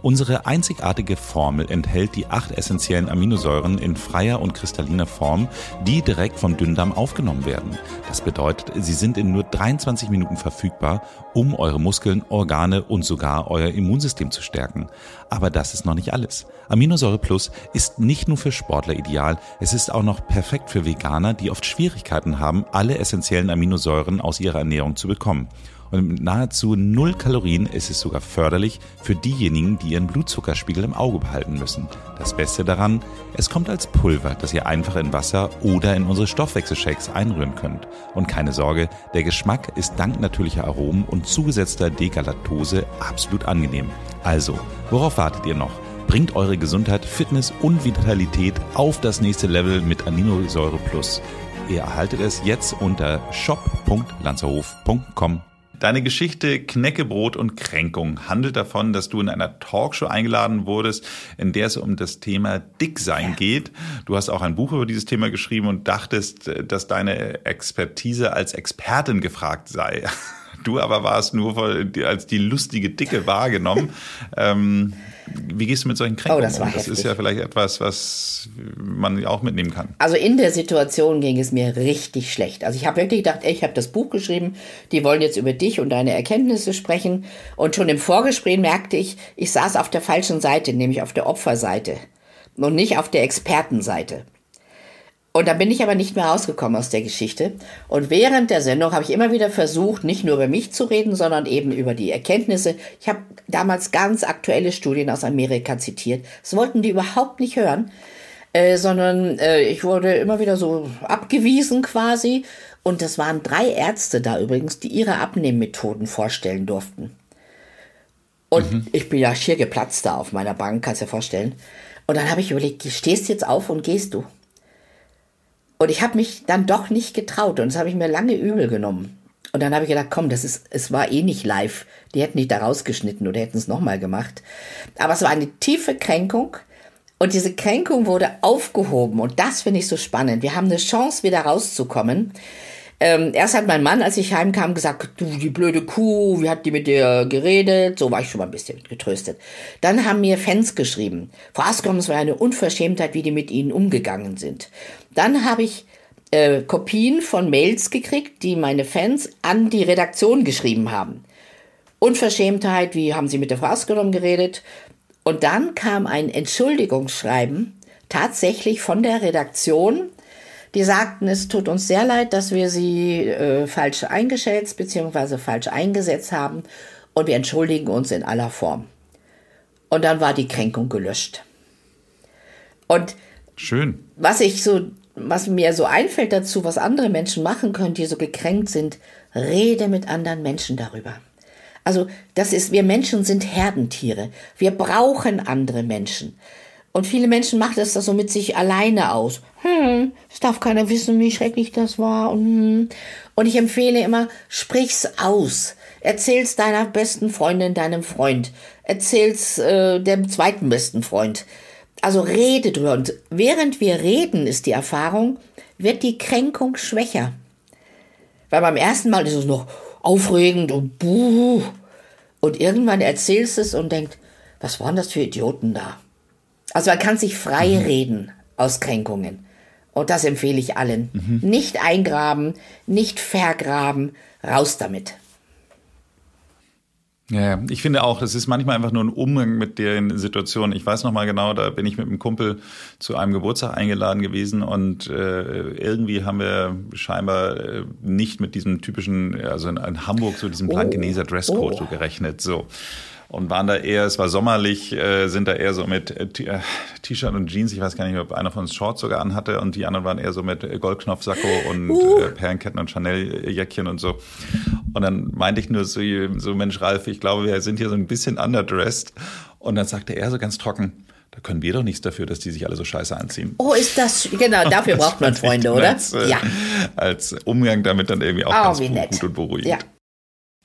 Unsere einzigartige Formel enthält die acht essentiellen Aminosäuren in freier und kristalliner Form, die direkt vom Dünndarm aufgenommen werden. Das bedeutet, sie sind in nur 23 Minuten verfügbar, um eure Muskeln, Organe und sogar euer Immunsystem zu stärken. Aber das ist noch nicht alles. Aminosäure Plus ist nicht nur für Sportler ideal, es ist auch noch perfekt für Veganer, die oft Schwierigkeiten haben, alle essentiellen Aminosäuren aus ihrer Ernährung zu bekommen. Und mit nahezu null Kalorien ist es sogar förderlich für diejenigen, die ihren Blutzuckerspiegel im Auge behalten müssen. Das Beste daran, es kommt als Pulver, das ihr einfach in Wasser oder in unsere Stoffwechselshakes einrühren könnt. Und keine Sorge, der Geschmack ist dank natürlicher Aromen und zugesetzter Dekalaktose absolut angenehm. Also, worauf wartet ihr noch? Bringt eure Gesundheit, Fitness und Vitalität auf das nächste Level mit Aminosäure Plus. Ihr erhaltet es jetzt unter shop.lanzerhof.com Deine Geschichte Knäckebrot und Kränkung handelt davon, dass du in einer Talkshow eingeladen wurdest, in der es um das Thema Dicksein ja. geht. Du hast auch ein Buch über dieses Thema geschrieben und dachtest, dass deine Expertise als Expertin gefragt sei. Du aber warst nur als die lustige Dicke wahrgenommen. ähm, wie gehst du mit solchen Kränkungen oh, das war um? Das ist ja vielleicht etwas, was man auch mitnehmen kann. Also in der Situation ging es mir richtig schlecht. Also ich habe wirklich gedacht, ey, ich habe das Buch geschrieben, die wollen jetzt über dich und deine Erkenntnisse sprechen. Und schon im Vorgespräch merkte ich, ich saß auf der falschen Seite, nämlich auf der Opferseite und nicht auf der Expertenseite. Und da bin ich aber nicht mehr rausgekommen aus der Geschichte. Und während der Sendung habe ich immer wieder versucht, nicht nur über mich zu reden, sondern eben über die Erkenntnisse. Ich habe damals ganz aktuelle Studien aus Amerika zitiert. Das wollten die überhaupt nicht hören, äh, sondern äh, ich wurde immer wieder so abgewiesen quasi. Und das waren drei Ärzte da übrigens, die ihre Abnehmmethoden vorstellen durften. Und mhm. ich bin ja schier geplatzt da auf meiner Bank, kannst du dir vorstellen. Und dann habe ich überlegt, stehst jetzt auf und gehst du? Und ich habe mich dann doch nicht getraut und das habe ich mir lange übel genommen. Und dann habe ich gedacht, komm, das ist, es war eh nicht live. Die hätten nicht da rausgeschnitten oder hätten es nochmal gemacht. Aber es war eine tiefe Kränkung. Und diese Kränkung wurde aufgehoben. Und das finde ich so spannend. Wir haben eine Chance, wieder rauszukommen. Ähm, erst hat mein Mann, als ich heimkam, gesagt, du, die blöde Kuh, wie hat die mit dir geredet? So war ich schon mal ein bisschen getröstet. Dann haben mir Fans geschrieben. Frau Askom, es war eine Unverschämtheit, wie die mit ihnen umgegangen sind. Dann habe ich äh, Kopien von Mails gekriegt, die meine Fans an die Redaktion geschrieben haben. Unverschämtheit, wie haben sie mit der Frau Askom geredet? Und dann kam ein Entschuldigungsschreiben tatsächlich von der Redaktion die sagten, es tut uns sehr leid, dass wir sie äh, falsch eingeschätzt bzw. falsch eingesetzt haben und wir entschuldigen uns in aller Form. Und dann war die Kränkung gelöscht. Und schön. Was ich so, was mir so einfällt dazu, was andere Menschen machen können, die so gekränkt sind, rede mit anderen Menschen darüber. Also, das ist, wir Menschen sind Herdentiere. Wir brauchen andere Menschen. Und viele Menschen machen das so mit sich alleine aus. Hm, es darf keiner wissen, wie schrecklich das war. Und, hm. und ich empfehle immer, sprich's aus. erzähl's deiner besten Freundin, deinem Freund, erzähl's äh, dem zweiten besten Freund. Also rede drüber. Und während wir reden, ist die Erfahrung, wird die Kränkung schwächer. Weil beim ersten Mal ist es noch aufregend und buh. Und irgendwann erzählst es und denkt, was waren das für Idioten da? Also man kann sich frei mhm. reden aus Kränkungen. Und das empfehle ich allen. Mhm. Nicht eingraben, nicht vergraben, raus damit. Ja, ich finde auch, das ist manchmal einfach nur ein Umgang mit der Situation. Ich weiß noch mal genau, da bin ich mit einem Kumpel zu einem Geburtstag eingeladen gewesen und äh, irgendwie haben wir scheinbar äh, nicht mit diesem typischen, also in, in Hamburg so diesem Blankeneser oh. Dresscode oh. so gerechnet. So und waren da eher, es war sommerlich, äh, sind da eher so mit äh, äh, T-Shirt und Jeans. Ich weiß gar nicht, ob einer von uns Shorts sogar anhatte und die anderen waren eher so mit Goldknopfsacko und uh. äh, Perlenketten und Chanel-Jäckchen und so. Und dann meinte ich nur so, so, Mensch, Ralf, ich glaube, wir sind hier so ein bisschen underdressed. Und dann sagte er so ganz trocken, da können wir doch nichts dafür, dass die sich alle so scheiße anziehen. Oh, ist das, genau, dafür braucht man Freunde, oder? Als, äh, ja. Als Umgang damit dann irgendwie auch oh, ganz gut, gut und beruhigend. Ja.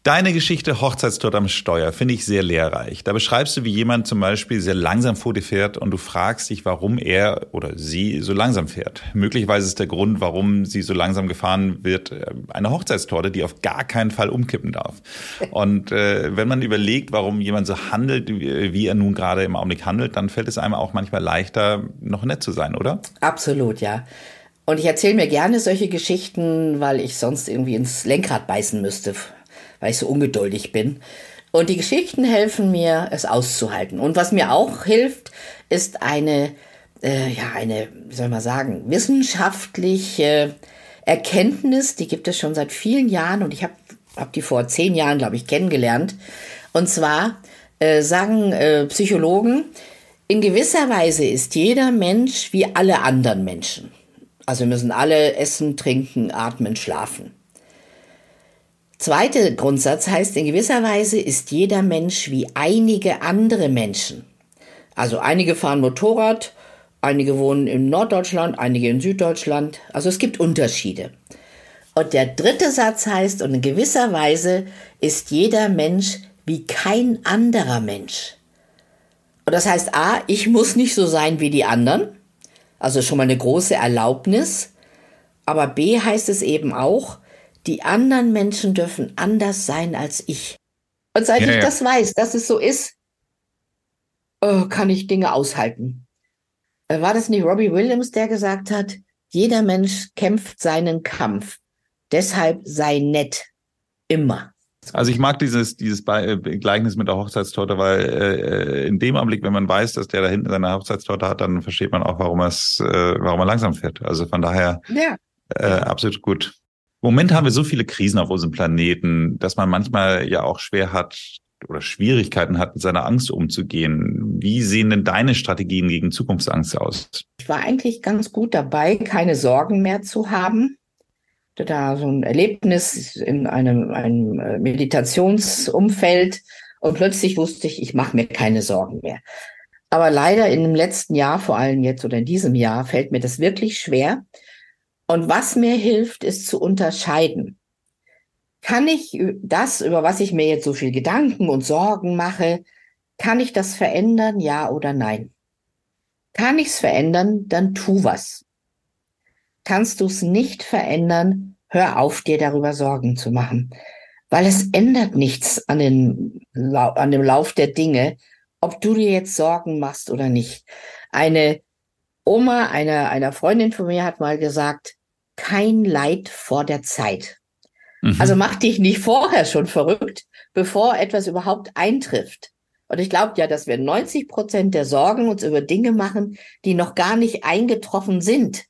Deine Geschichte Hochzeitstod am Steuer finde ich sehr lehrreich. Da beschreibst du, wie jemand zum Beispiel sehr langsam vor dir fährt und du fragst dich, warum er oder sie so langsam fährt. Möglicherweise ist der Grund, warum sie so langsam gefahren wird, äh, eine Hochzeitstorte, die auf gar keinen Fall umkippen darf. Und äh, wenn man überlegt, warum jemand so handelt, wie er nun gerade im Augenblick handelt, dann fällt es einem auch manchmal leichter, noch nett zu sein, oder? Absolut, ja. Und ich erzähle mir gerne solche Geschichten, weil ich sonst irgendwie ins Lenkrad beißen müsste weil ich so ungeduldig bin. Und die Geschichten helfen mir, es auszuhalten. Und was mir auch hilft, ist eine, äh, ja, eine, wie soll man sagen, wissenschaftliche Erkenntnis, die gibt es schon seit vielen Jahren und ich habe hab die vor zehn Jahren, glaube ich, kennengelernt. Und zwar äh, sagen äh, Psychologen, in gewisser Weise ist jeder Mensch wie alle anderen Menschen. Also wir müssen alle essen, trinken, atmen, schlafen. Zweiter Grundsatz heißt, in gewisser Weise ist jeder Mensch wie einige andere Menschen. Also einige fahren Motorrad, einige wohnen in Norddeutschland, einige in Süddeutschland. Also es gibt Unterschiede. Und der dritte Satz heißt, und in gewisser Weise ist jeder Mensch wie kein anderer Mensch. Und das heißt, a, ich muss nicht so sein wie die anderen. Also schon mal eine große Erlaubnis. Aber b heißt es eben auch, die anderen Menschen dürfen anders sein als ich. Und seit ja, ich ja. das weiß, dass es so ist, oh, kann ich Dinge aushalten. Äh, war das nicht Robbie Williams, der gesagt hat, jeder Mensch kämpft seinen Kampf. Deshalb sei nett. Immer. Also ich mag dieses, dieses äh, Gleichnis mit der Hochzeitstorte, weil äh, in dem Augenblick, wenn man weiß, dass der da hinten seine Hochzeitstorte hat, dann versteht man auch, warum, es, äh, warum er langsam fährt. Also von daher ja. äh, absolut gut. Im Moment haben wir so viele Krisen auf unserem Planeten, dass man manchmal ja auch schwer hat oder Schwierigkeiten hat, mit seiner Angst umzugehen. Wie sehen denn deine Strategien gegen Zukunftsangst aus? Ich war eigentlich ganz gut dabei, keine Sorgen mehr zu haben. Da so ein Erlebnis in einem, einem äh, Meditationsumfeld und plötzlich wusste ich, ich mache mir keine Sorgen mehr. Aber leider in dem letzten Jahr, vor allem jetzt oder in diesem Jahr, fällt mir das wirklich schwer, und was mir hilft, ist zu unterscheiden. Kann ich das, über was ich mir jetzt so viel Gedanken und Sorgen mache, kann ich das verändern, ja oder nein? Kann ich es verändern, dann tu was. Kannst du es nicht verändern, hör auf, dir darüber Sorgen zu machen. Weil es ändert nichts an, den, an dem Lauf der Dinge, ob du dir jetzt Sorgen machst oder nicht. Eine Oma einer, einer Freundin von mir hat mal gesagt, kein Leid vor der Zeit. Mhm. Also mach dich nicht vorher schon verrückt, bevor etwas überhaupt eintrifft. Und ich glaube ja, dass wir 90 Prozent der Sorgen uns über Dinge machen, die noch gar nicht eingetroffen sind.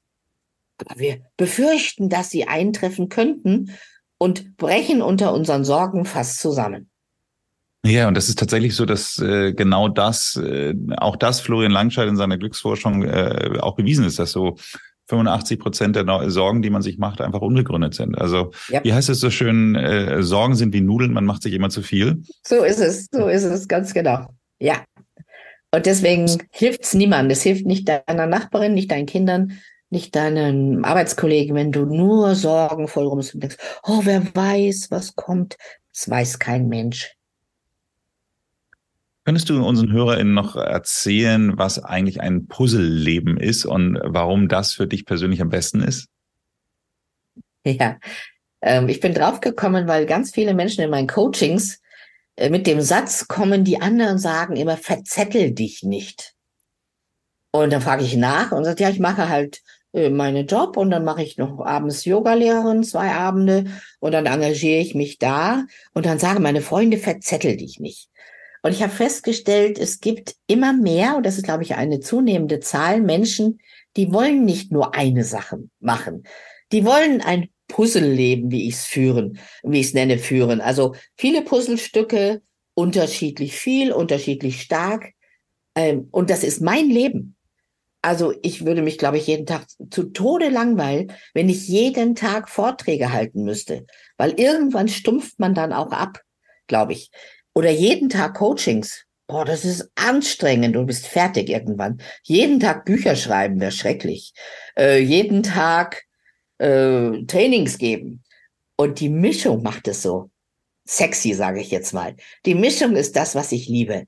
Aber wir befürchten, dass sie eintreffen könnten und brechen unter unseren Sorgen fast zusammen. Ja, und das ist tatsächlich so, dass äh, genau das, äh, auch das Florian Langscheid in seiner Glücksforschung äh, auch bewiesen ist, dass so 85 Prozent der Sorgen, die man sich macht, einfach unbegründet sind. Also ja. wie heißt es so schön, äh, Sorgen sind wie Nudeln, man macht sich immer zu viel. So ist es, so ist es, ganz genau. Ja. Und deswegen hilft es niemandem. Es hilft nicht deiner Nachbarin, nicht deinen Kindern, nicht deinen Arbeitskollegen, wenn du nur sorgenvoll rumst und denkst, oh, wer weiß, was kommt, Das weiß kein Mensch. Könntest du unseren HörerInnen noch erzählen, was eigentlich ein Puzzleleben ist und warum das für dich persönlich am besten ist? Ja, ähm, ich bin draufgekommen, weil ganz viele Menschen in meinen Coachings äh, mit dem Satz kommen, die anderen sagen immer, verzettel dich nicht. Und dann frage ich nach und sagt, ja, ich mache halt äh, meinen Job und dann mache ich noch abends Yogalehrerin, zwei Abende und dann engagiere ich mich da und dann sagen meine Freunde, verzettel dich nicht. Und ich habe festgestellt, es gibt immer mehr, und das ist, glaube ich, eine zunehmende Zahl Menschen, die wollen nicht nur eine Sache machen. Die wollen ein Puzzleleben, wie ich es führen, wie ich es nenne, führen. Also viele Puzzlestücke, unterschiedlich viel, unterschiedlich stark. Ähm, und das ist mein Leben. Also ich würde mich, glaube ich, jeden Tag zu Tode langweilen, wenn ich jeden Tag Vorträge halten müsste. Weil irgendwann stumpft man dann auch ab, glaube ich oder jeden Tag Coachings. Boah, das ist anstrengend. Du bist fertig irgendwann. Jeden Tag Bücher schreiben wäre schrecklich. Äh, jeden Tag äh, Trainings geben. Und die Mischung macht es so sexy, sage ich jetzt mal. Die Mischung ist das, was ich liebe.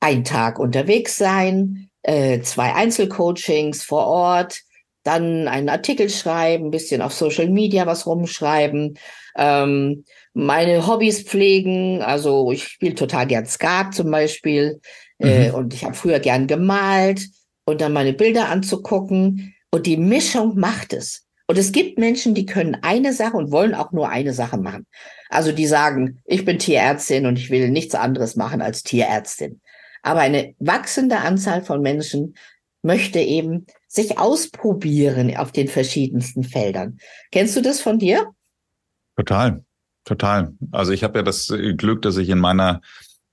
Ein Tag unterwegs sein, äh, zwei Einzelcoachings vor Ort, dann einen Artikel schreiben, bisschen auf Social Media was rumschreiben, ähm, meine Hobbys pflegen. Also ich spiele total gern Skat zum Beispiel äh, mhm. und ich habe früher gern gemalt und dann meine Bilder anzugucken. Und die Mischung macht es. Und es gibt Menschen, die können eine Sache und wollen auch nur eine Sache machen. Also die sagen, ich bin Tierärztin und ich will nichts anderes machen als Tierärztin. Aber eine wachsende Anzahl von Menschen möchte eben sich ausprobieren auf den verschiedensten Feldern. Kennst du das von dir? Total, total. Also ich habe ja das Glück, dass ich in meiner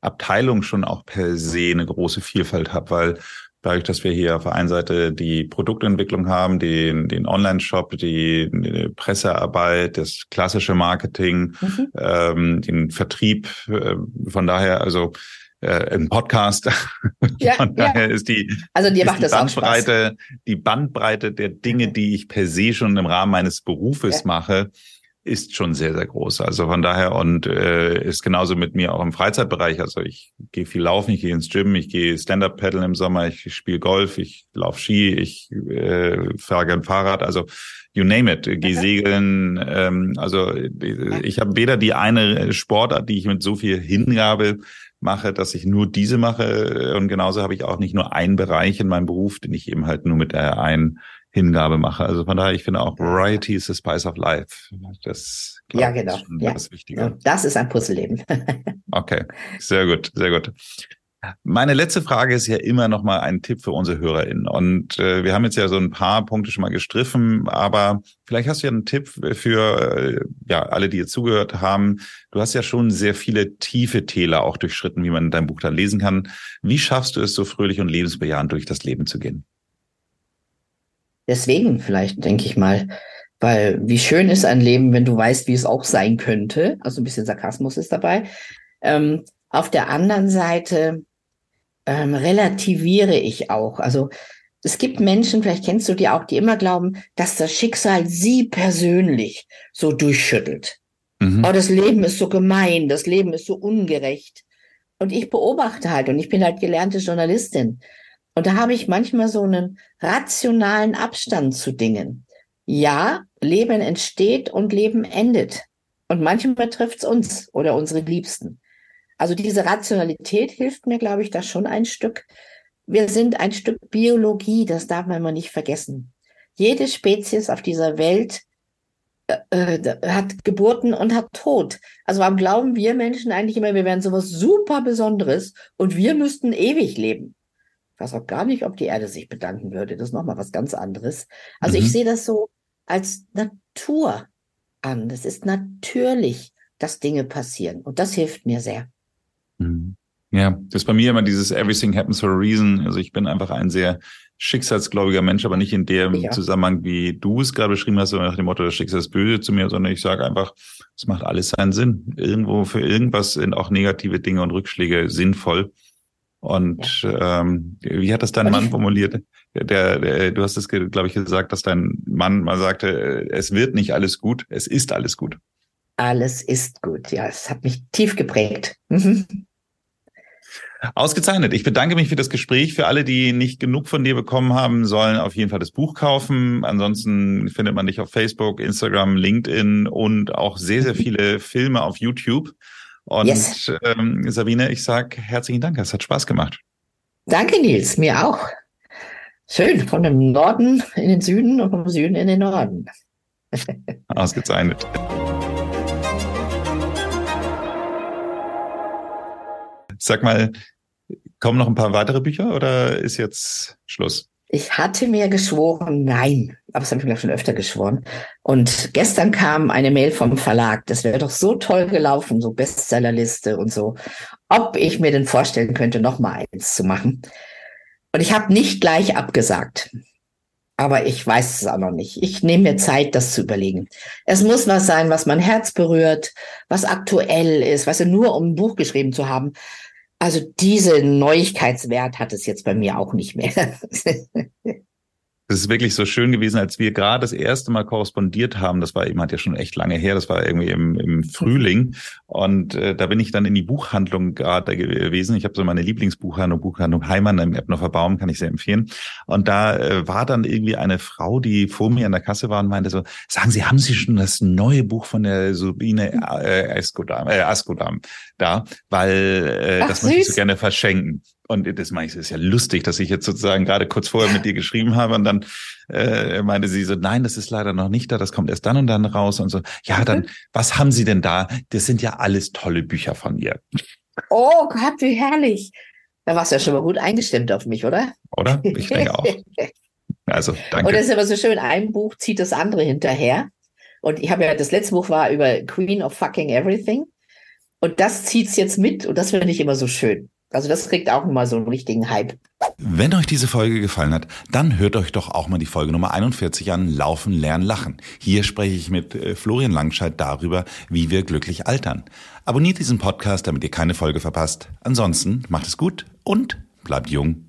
Abteilung schon auch per se eine große Vielfalt habe, weil dadurch, dass wir hier auf der einen Seite die Produktentwicklung haben, den, den Online-Shop, die, die, Pressearbeit, das klassische Marketing, mhm. ähm, den Vertrieb. Äh, von daher, also äh, ein Podcast. Ja, Von daher ja. ist die, also dir macht die das Bandbreite, die Bandbreite der Dinge, die ich per se schon im Rahmen meines Berufes ja. mache, ist schon sehr, sehr groß. Also von daher und äh, ist genauso mit mir auch im Freizeitbereich. Also ich gehe viel laufen, ich gehe ins Gym, ich gehe Stand-up-Paddeln im Sommer, ich spiele Golf, ich laufe Ski, ich äh, fahre gern Fahrrad. Also you name it, gehe segeln. Ähm, also ich habe weder die eine Sportart, die ich mit so viel Hingabe mache, dass ich nur diese mache. Und genauso habe ich auch nicht nur einen Bereich in meinem Beruf, den ich eben halt nur mit der einen Hingabe mache. Also von daher, ich finde auch Variety is the spice of life. Das ja, genau. Ist ja. das Wichtige. Das ist ein Puzzleleben. okay, sehr gut, sehr gut. Meine letzte Frage ist ja immer noch mal ein Tipp für unsere HörerInnen. Und äh, wir haben jetzt ja so ein paar Punkte schon mal gestriffen, aber vielleicht hast du ja einen Tipp für äh, ja alle, die jetzt zugehört haben. Du hast ja schon sehr viele tiefe Täler auch durchschritten, wie man in deinem Buch dann lesen kann. Wie schaffst du es, so fröhlich und lebensbejahend durch das Leben zu gehen? Deswegen vielleicht, denke ich mal, weil wie schön ist ein Leben, wenn du weißt, wie es auch sein könnte. Also ein bisschen Sarkasmus ist dabei. Ähm, auf der anderen Seite ähm, relativiere ich auch. Also es gibt Menschen, vielleicht kennst du die auch, die immer glauben, dass das Schicksal sie persönlich so durchschüttelt. Mhm. Oh, das Leben ist so gemein, das Leben ist so ungerecht. Und ich beobachte halt, und ich bin halt gelernte Journalistin. Und da habe ich manchmal so einen rationalen Abstand zu Dingen. Ja, Leben entsteht und Leben endet. Und manchmal trifft es uns oder unsere Liebsten. Also diese Rationalität hilft mir, glaube ich, da schon ein Stück. Wir sind ein Stück Biologie, das darf man immer nicht vergessen. Jede Spezies auf dieser Welt äh, äh, hat Geburten und hat Tod. Also warum glauben wir Menschen eigentlich immer, wir wären sowas super Besonderes und wir müssten ewig leben? Ich weiß auch gar nicht, ob die Erde sich bedanken würde. Das ist nochmal was ganz anderes. Also mhm. ich sehe das so als Natur an. Das ist natürlich, dass Dinge passieren. Und das hilft mir sehr. Mhm. Ja, das ist bei mir immer dieses Everything happens for a reason. Also ich bin einfach ein sehr schicksalsgläubiger Mensch, aber nicht in dem ja. Zusammenhang, wie du es gerade beschrieben hast, sondern nach dem Motto, das Schicksal ist böse zu mir, sondern ich sage einfach, es macht alles seinen Sinn. Irgendwo für irgendwas sind auch negative Dinge und Rückschläge sinnvoll. Und ja. ähm, wie hat das dein Mann formuliert? Der, der, du hast es, glaube ich, gesagt, dass dein Mann mal sagte, es wird nicht alles gut, es ist alles gut. alles ist gut. Ja, es hat mich tief geprägt. Ausgezeichnet. Ich bedanke mich für das Gespräch. Für alle, die nicht genug von dir bekommen haben, sollen auf jeden Fall das Buch kaufen. Ansonsten findet man dich auf Facebook, Instagram, LinkedIn und auch sehr, sehr viele Filme auf YouTube. Und yes. ähm, Sabine, ich sag herzlichen Dank. Es hat Spaß gemacht. Danke, Nils. Mir auch. Schön. Von dem Norden in den Süden und vom Süden in den Norden. Ausgezeichnet. Sag mal, kommen noch ein paar weitere Bücher oder ist jetzt Schluss? Ich hatte mir geschworen, nein, aber das habe ich mir schon öfter geschworen. Und gestern kam eine Mail vom Verlag, das wäre doch so toll gelaufen, so Bestsellerliste und so, ob ich mir denn vorstellen könnte, noch mal eins zu machen. Und ich habe nicht gleich abgesagt. Aber ich weiß es auch noch nicht. Ich nehme mir Zeit, das zu überlegen. Es muss was sein, was mein Herz berührt, was aktuell ist, was nur um ein Buch geschrieben zu haben. Also diese Neuigkeitswert hat es jetzt bei mir auch nicht mehr. Es ist wirklich so schön gewesen, als wir gerade das erste Mal korrespondiert haben. Das war eben halt ja schon echt lange her. Das war irgendwie im, im Frühling. Und äh, da bin ich dann in die Buchhandlung gerade gewesen. Ich habe so meine Lieblingsbuchhandlung, Buchhandlung Heimann im Eppnofer Baum, kann ich sehr empfehlen. Und da äh, war dann irgendwie eine Frau, die vor mir an der Kasse war und meinte so, sagen Sie, haben Sie schon das neue Buch von der Sabine äh, Askodam, äh, Askodam da? Weil äh, Ach, das möchte ich so gerne verschenken. Und das meine ich, ist ja lustig, dass ich jetzt sozusagen gerade kurz vorher mit dir geschrieben habe und dann äh, meinte sie so, nein, das ist leider noch nicht da, das kommt erst dann und dann raus und so. Ja, dann, was haben Sie denn da? Das sind ja alles tolle Bücher von ihr. Oh Gott, wie herrlich. Da warst du ja schon mal gut eingestimmt auf mich, oder? Oder? Ich denke auch. Also, danke. Und das ist aber so schön, ein Buch zieht das andere hinterher. Und ich habe ja, das letzte Buch war über Queen of Fucking Everything. Und das zieht's jetzt mit und das finde ich immer so schön. Also das kriegt auch mal so einen richtigen Hype. Wenn euch diese Folge gefallen hat, dann hört euch doch auch mal die Folge Nummer 41 an, Laufen, Lernen, Lachen. Hier spreche ich mit äh, Florian Langscheid darüber, wie wir glücklich altern. Abonniert diesen Podcast, damit ihr keine Folge verpasst. Ansonsten macht es gut und bleibt jung.